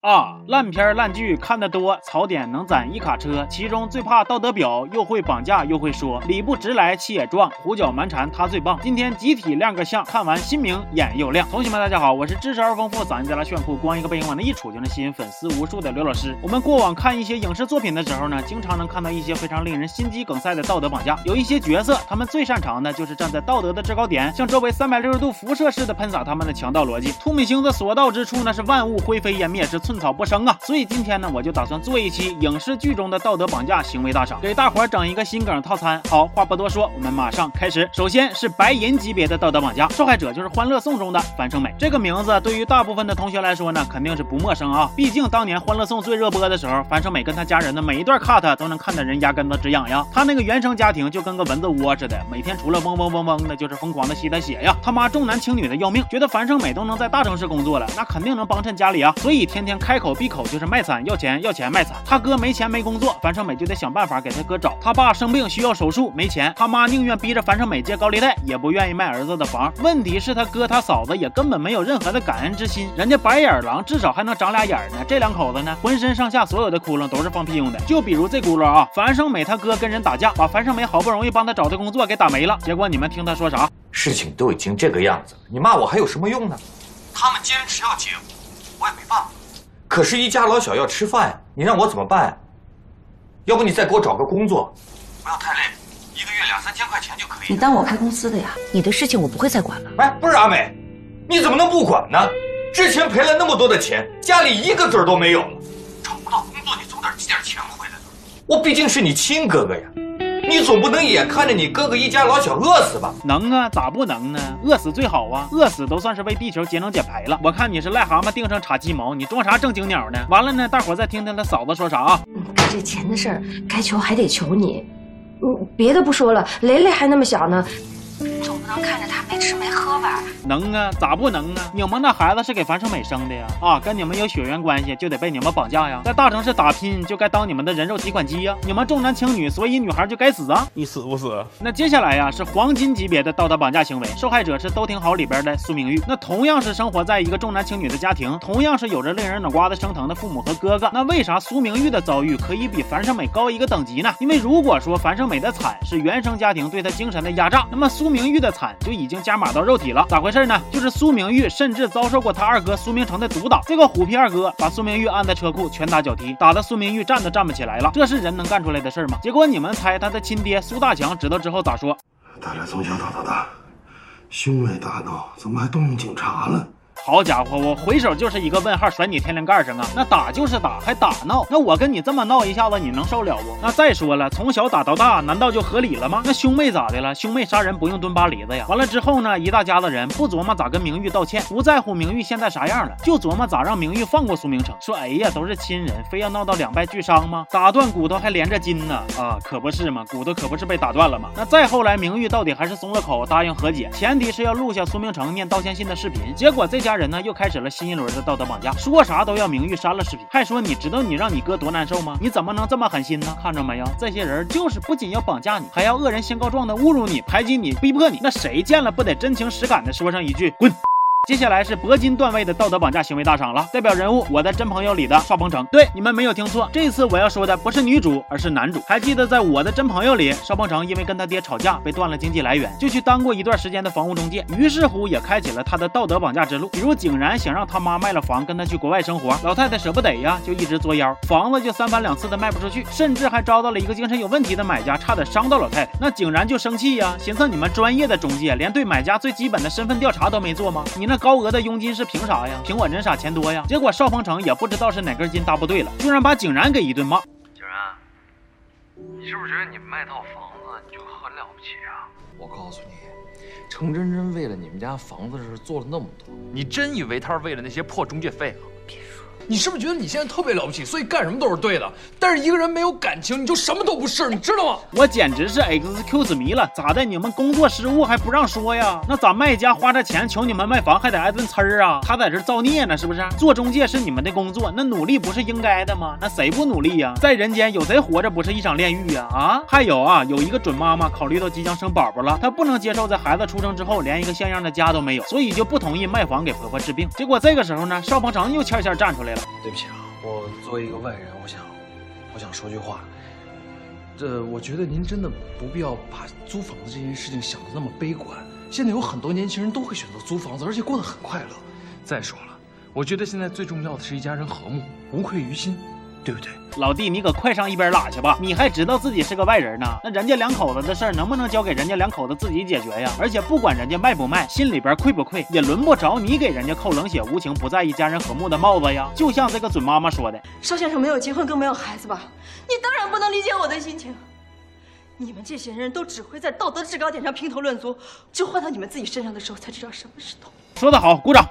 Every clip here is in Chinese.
啊，烂片烂剧看得多，槽点能攒一卡车。其中最怕道德表，又会绑架又会说，理不直来气也壮，胡搅蛮缠他最棒。今天集体亮个相，看完心明眼又亮。同学们大家好，我是知识而丰富，嗓音贼拉炫酷，光一个背影往那一杵就能吸引粉丝无数的刘老师。我们过往看一些影视作品的时候呢，经常能看到一些非常令人心肌梗塞的道德绑架。有一些角色，他们最擅长的就是站在道德的制高点，向周围三百六十度辐射式的喷洒他们的强盗逻辑。兔米星子所到之处，那是万物灰飞烟灭，是寸草不生啊。所以今天呢，我就打算做一期影视剧中的道德绑架行为大赏，给大伙儿整一个心梗套餐。好，话不多说，我们马上开始。首先是白银级别的道德绑架，受害者就是《欢乐颂》中的樊胜美。这个名字对于大部分的同学来说呢，肯定是不陌生啊。毕竟当年《欢乐颂》最热播的时候，樊胜美跟她家人的每一段 cut 都能看得人牙根子直痒痒。她那个原生家庭就跟个蚊子窝似的，每天除了嗡嗡嗡嗡的，就是疯狂的吸她血呀。他妈重男轻女的要命，觉得樊胜美都能在大城市工作了，那肯定能帮衬家里啊，所以天天开口闭口就是卖惨要钱。要钱卖惨，他哥没钱没工作，樊胜美就得想办法给他哥找。他爸生病需要手术，没钱，他妈宁愿逼着樊胜美借高利贷，也不愿意卖儿子的房。问题是，他哥他嫂子也根本没有任何的感恩之心。人家白眼狼至少还能长俩眼呢，这两口子呢，浑身上下所有的窟窿都是放屁用的。就比如这轱辘啊，樊胜美他哥跟人打架，把樊胜美好不容易帮他找的工作给打没了。结果你们听他说啥？事情都已经这个样子了，你骂我还有什么用呢？他们坚持要结婚，我也没办法。可是，一家老小要吃饭，你让我怎么办？要不你再给我找个工作，不要太累，一个月两三千块钱就可以。你当我开公司的呀？你的事情我不会再管了。哎，不是阿美，你怎么能不管呢？之前赔了那么多的钱，家里一个子儿都没有了，找不到工作，你总得寄点钱回来吧。我毕竟是你亲哥哥呀。你总不能眼看着你哥哥一家老小饿死吧？能啊，咋不能呢？饿死最好啊，饿死都算是为地球节能减排了。我看你是癞蛤蟆腚上插鸡毛，你装啥正经鸟呢？完了呢，大伙再听听他嫂子说啥啊？这钱的事儿，该求还得求你。嗯，别的不说了，雷雷还那么小呢。能看着他没吃没喝吧？能啊，咋不能呢？你们那孩子是给樊胜美生的呀？啊，跟你们有血缘关系就得被你们绑架呀？在大城市打拼就该当你们的人肉提款机呀？你们重男轻女，所以女孩就该死啊？你死不死？那接下来呀是黄金级别的道德绑架行为，受害者是都挺好里边的苏明玉。那同样是生活在一个重男轻女的家庭，同样是有着令人脑瓜子生疼的父母和哥哥，那为啥苏明玉的遭遇可以比樊胜美高一个等级呢？因为如果说樊胜美的惨是原生家庭对她精神的压榨，那么苏明玉的惨。就已经加码到肉体了，咋回事呢？就是苏明玉甚至遭受过他二哥苏明成的毒打，这个虎皮二哥把苏明玉按在车库拳打脚踢，打的苏明玉站都站不起来了，这是人能干出来的事吗？结果你们猜他的亲爹苏大强知道之后咋说？咱俩从小打到大，兄妹打闹，怎么还动用警察了？好家伙，我回手就是一个问号，甩你天灵盖上啊！那打就是打，还打闹，那我跟你这么闹一下子，你能受了不？那再说了，从小打到大，难道就合理了吗？那兄妹咋的了？兄妹杀人不用蹲巴黎子呀？完了之后呢，一大家子人不琢磨咋跟明玉道歉，不在乎明玉现在啥样了，就琢磨咋让明玉放过苏明成。说哎呀，都是亲人，非要闹到两败俱伤吗？打断骨头还连着筋呢？啊，可不是嘛，骨头可不是被打断了吗？那再后来，明玉到底还是松了口，答应和解，前提是要录下苏明成念道歉信的视频。结果这家人呢，又开始了。新一轮的道德绑架，说啥都要名誉删了视频，还说你知道你让你哥多难受吗？你怎么能这么狠心呢？看着没有，这些人就是不仅要绑架你，还要恶人先告状的侮辱你、排挤你、逼迫你，那谁见了不得真情实感的说上一句滚？接下来是铂金段位的道德绑架行为大赏了，代表人物我的真朋友里的邵鹏程。对，你们没有听错，这次我要说的不是女主，而是男主。还记得在我的真朋友里，邵鹏程因为跟他爹吵架被断了经济来源，就去当过一段时间的房屋中介，于是乎也开启了他的道德绑架之路。比如景然想让他妈卖了房跟他去国外生活，老太太舍不得呀，就一直作妖，房子就三番两次的卖不出去，甚至还招到了一个精神有问题的买家，差点伤到老太太。那景然就生气呀，寻思你们专业的中介连对买家最基本的身份调查都没做吗？你那高额的佣金。是凭啥呀？凭我人傻钱多呀！结果邵鹏程也不知道是哪根筋搭不对了，居然把景然给一顿骂。景然，你是不是觉得你卖套房子你就很了不起啊？我告诉你，程真真为了你们家房子的事做了那么多，你真以为他是为了那些破中介费啊？你是不是觉得你现在特别了不起，所以干什么都是对的？但是一个人没有感情，你就什么都不是，你知道吗？我简直是 excuse me 了，咋的？你们工作失误还不让说呀？那咋卖家花这钱求你们卖房还得挨顿呲儿啊？他在这造孽呢，是不是？做中介是你们的工作，那努力不是应该的吗？那谁不努力呀？在人间有谁活着不是一场炼狱呀？啊？还有啊，有一个准妈妈考虑到即将生宝宝了，她不能接受在孩子出生之后连一个像样的家都没有，所以就不同意卖房给婆婆治病。结果这个时候呢，邵鹏程又欠欠站出。来了。对不起啊，我作为一个外人，我想，我想说句话。这，我觉得您真的不必要把租房子这件事情想的那么悲观。现在有很多年轻人都会选择租房子，而且过得很快乐。再说了，我觉得现在最重要的是一家人和睦，无愧于心。对不对，老弟，你可快上一边拉去吧！你还知道自己是个外人呢？那人家两口子的事儿能不能交给人家两口子自己解决呀？而且不管人家卖不卖，心里边愧不愧，也轮不着你给人家扣冷血无情、不在意家人和睦的帽子呀！就像这个准妈妈说的，邵先生没有结婚，更没有孩子吧？你当然不能理解我的心情。你们这些人都只会在道德制高点上评头论足，就换到你们自己身上的时候，才知道什么是痛。说得好，鼓掌。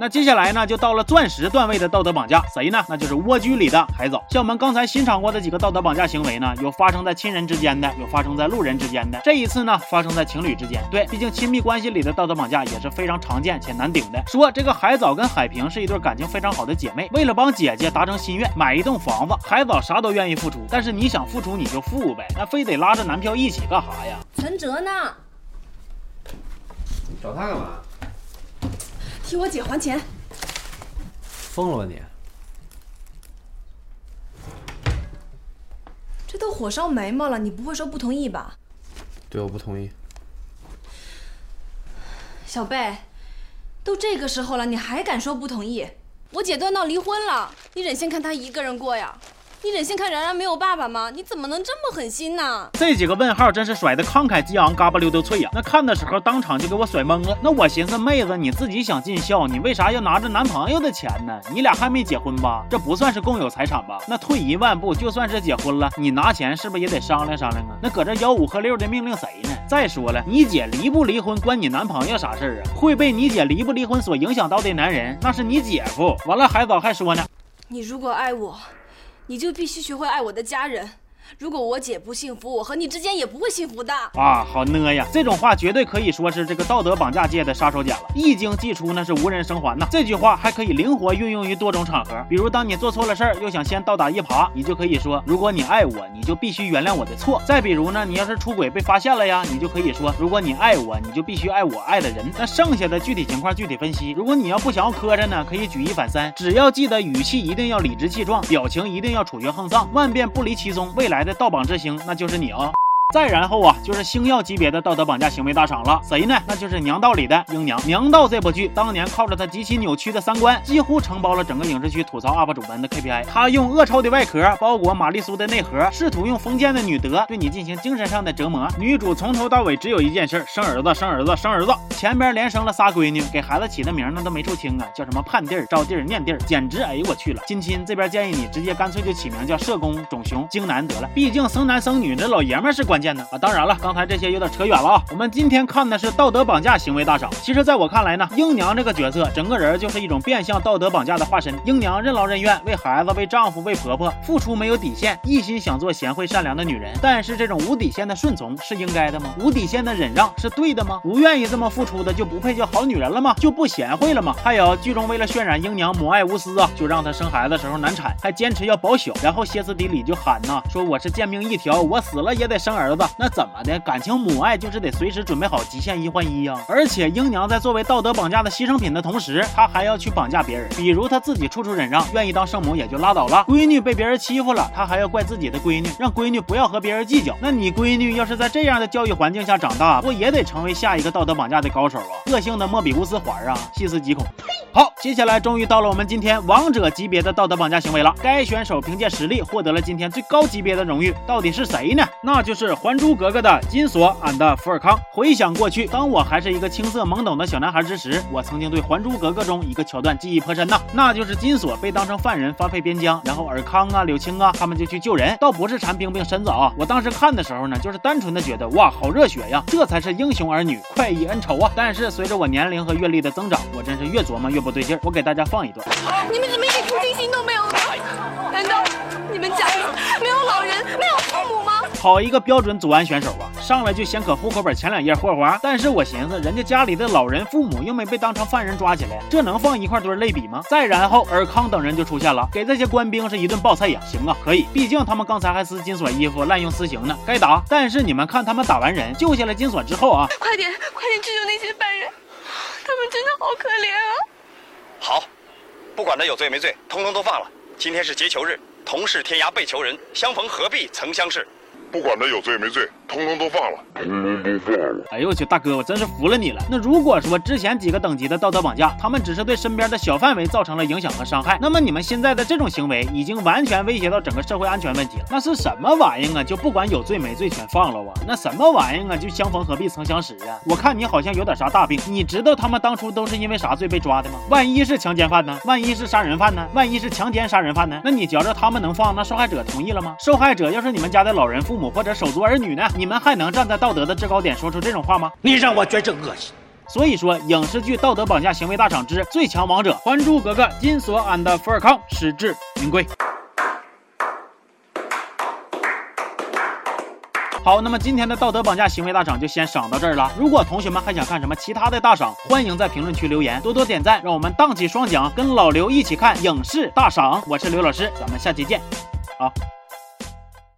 那接下来呢，就到了钻石段位的道德绑架，谁呢？那就是蜗居里的海藻。像我们刚才欣赏过的几个道德绑架行为呢，有发生在亲人之间的，有发生在路人之间的。这一次呢，发生在情侣之间。对，毕竟亲密关系里的道德绑架也是非常常见且难顶的。说这个海藻跟海平是一对感情非常好的姐妹，为了帮姐姐达成心愿，买一栋房子，海藻啥都愿意付出。但是你想付出你就付呗，那非得拉着男票一起干啥呀？陈哲呢？找他干嘛？替我姐还钱。疯了吧你！这都火烧眉毛了，你不会说不同意吧？对，我不同意。小贝，都这个时候了，你还敢说不同意？我姐都要闹离婚了，你忍心看她一个人过呀？你忍心看然然没有爸爸吗？你怎么能这么狠心呢？这几个问号真是甩的慷慨激昂，嘎巴溜溜脆呀！那看的时候当场就给我甩懵了。那我寻思，妹子你自己想尽孝，你为啥要拿着男朋友的钱呢？你俩还没结婚吧？这不算是共有财产吧？那退一万步，就算是结婚了，你拿钱是不是也得商量商量啊？那搁这吆五喝六的命令谁呢？再说了，你姐离不离婚关你男朋友啥事儿啊？会被你姐离不离婚所影响到的男人，那是你姐夫。完了，海藻还说呢，你如果爱我。你就必须学会爱我的家人。如果我姐不幸福，我和你之间也不会幸福的啊！好呢呀，这种话绝对可以说是这个道德绑架界的杀手锏了，一经祭出那是无人生还呐。这句话还可以灵活运用于多种场合，比如当你做错了事儿，又想先倒打一耙，你就可以说：如果你爱我，你就必须原谅我的错。再比如呢，你要是出轨被发现了呀，你就可以说：如果你爱我，你就必须爱我爱的人。那剩下的具体情况具体分析。如果你要不想要磕碜呢，可以举一反三，只要记得语气一定要理直气壮，表情一定要处决横丧，万变不离其宗。未来的盗榜之星。那就是你啊。再然后啊，就是星耀级别的道德绑架行为大赏了。谁呢？那就是娘道里的英娘。娘道这部剧当年靠着她极其扭曲的三观，几乎承包了整个影视区吐槽 UP 主们的 KPI。她用恶臭的外壳包裹玛丽苏的内核，试图用封建的女德对你进行精神上的折磨。女主从头到尾只有一件事：生儿子，生儿子，生儿子。前边连生了仨闺女，给孩子起的名那都没处听啊，叫什么盼弟儿、招弟儿、念弟儿，简直哎呦我去了。亲亲这边建议你直接干脆就起名叫社工、种熊、京男得了，毕竟生男生女，这老爷们是关键呢啊。当然了。刚才这些有点扯远了啊！我们今天看的是道德绑架行为大赏。其实，在我看来呢，英娘这个角色，整个人就是一种变相道德绑架的化身。英娘任劳任怨，为孩子、为丈夫、为婆婆付出没有底线，一心想做贤惠善良的女人。但是，这种无底线的顺从是应该的吗？无底线的忍让是对的吗？不愿意这么付出的就不配叫好女人了吗？就不贤惠了吗？还有，剧中为了渲染英娘母爱无私啊，就让她生孩子时候难产，还坚持要保小，然后歇斯底里就喊呐，说我是贱命一条，我死了也得生儿儿子。那怎么的？感情母爱就是得随时准备好极限一换一呀！而且英娘在作为道德绑架的牺牲品的同时，她还要去绑架别人，比如她自己处处忍让，愿意当圣母也就拉倒了。闺女被别人欺负了，她还要怪自己的闺女，让闺女不要和别人计较。那你闺女要是在这样的教育环境下长大，不也得成为下一个道德绑架的高手啊？恶性的莫比乌斯环啊！细思极恐。好，接下来终于到了我们今天王者级别的道德绑架行为了。该选手凭借实力获得了今天最高级别的荣誉，到底是谁呢？那就是《还珠格格》的金锁 and 福尔康。回想过去，当我还是一个青涩懵懂的小男孩之时，我曾经对《还珠格格》中一个桥段记忆颇深呐，那就是金锁被当成犯人发配边疆，然后尔康啊、柳青啊他们就去救人，倒不是馋冰冰身子啊。我当时看的时候呢，就是单纯的觉得哇，好热血呀，这才是英雄儿女快意恩仇啊。但是随着我年龄和阅历的增长，我真是越琢磨越。不对劲儿，我给大家放一段。你们怎么一点同情心都没有呢？难道你们家里没有老人、没有？好一个标准祖安选手啊！上来就先搁户口本前两页霍华。但是我寻思，人家家里的老人、父母又没被当成犯人抓起来，这能放一块堆类比吗？再然后，尔康等人就出现了，给这些官兵是一顿暴菜呀！行啊，可以，毕竟他们刚才还撕金锁衣服、滥用私刑呢，该打。但是你们看，他们打完人、救下了金锁之后啊，快点，快点去救那些犯人，他们真的好可怜啊！好。不管他有罪没罪，通通都放了。今天是劫囚日，同是天涯被囚人，相逢何必曾相识。不管他有罪没罪，通通都放了。哎呦我去，大哥，我真是服了你了。那如果说之前几个等级的道德绑架，他们只是对身边的小范围造成了影响和伤害，那么你们现在的这种行为已经完全威胁到整个社会安全问题了。那是什么玩意啊？就不管有罪没罪全放了啊？那什么玩意啊？就相逢何必曾相识啊？我看你好像有点啥大病。你知道他们当初都是因为啥罪被抓的吗？万一是强奸犯呢？万一是杀人犯呢？万一是强奸杀人犯呢？那你觉着他们能放？那受害者同意了吗？受害者要是你们家的老人、父母或者手足儿女呢？你们还能站在道德的制高点说出这种话吗？你让我觉着恶心。所以说，影视剧《道德绑架行为大赏之最强王者》《还珠格格》金锁 and 福尔康实至名归。好，那么今天的道德绑架行为大赏就先赏到这儿了。如果同学们还想看什么其他的大赏，欢迎在评论区留言，多多点赞，让我们荡起双桨，跟老刘一起看影视大赏。我是刘老师，咱们下期见。好。